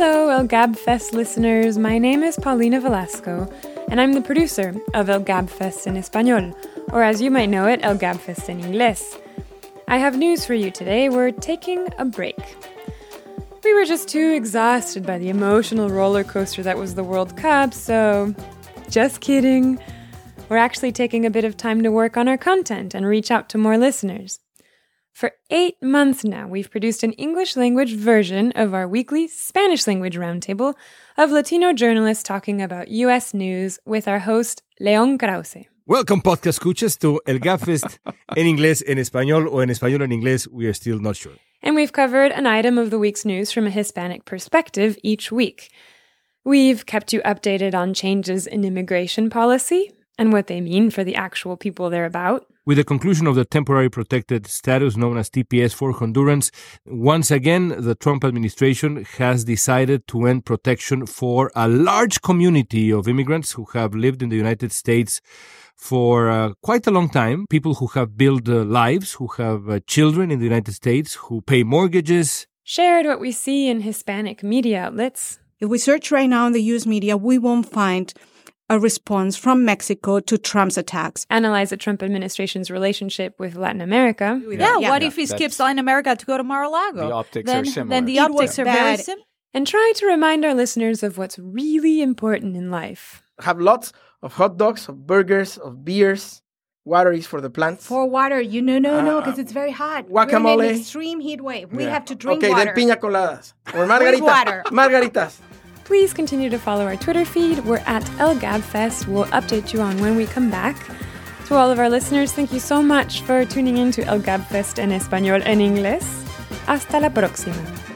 Hello, El Gabfest listeners. My name is Paulina Velasco, and I'm the producer of El Gabfest en Español, or as you might know it, El Gabfest en Inglés. I have news for you today. We're taking a break. We were just too exhausted by the emotional roller coaster that was the World Cup, so just kidding. We're actually taking a bit of time to work on our content and reach out to more listeners. For eight months now, we've produced an English language version of our weekly Spanish language roundtable of Latino journalists talking about US news with our host, León Krauze. Welcome, podcast escuchas, to El Gabfest en inglés, en español, or en español en inglés. We are still not sure. And we've covered an item of the week's news from a Hispanic perspective each week. We've kept you updated on changes in immigration policy and what they mean for the actual people they're about. With the conclusion of the temporary protected status known as TPS for Hondurans, once again, the Trump administration has decided to end protection for a large community of immigrants who have lived in the United States for uh, quite a long time. People who have built uh, lives, who have uh, children in the United States, who pay mortgages. Shared what we see in Hispanic media outlets. If we search right now in the US media, we won't find a response from Mexico to Trump's attacks. Analyze the Trump administration's relationship with Latin America. Yeah, Yeah. what Yeah, if he skips Latin America to go to Mar-a-Lago? The optics then, are similar. Then the It was optics are very bad. similar. And try to remind our listeners of what's really important in life. have lots of hot dogs, of burgers, of beers. Water is for the plants. For water, you know, no, no, uh, because it's very hot. We're in an extreme heat wave. We Yeah. have to drink okay, water. then piña coladas or margaritas. water. Margaritas. Please continue to follow our Twitter feed. We're at LGabFest. We'll update you on when we come back. To all of our listeners, thank you so much for tuning in to El Gabfest en Español en Inglés. Hasta la próxima.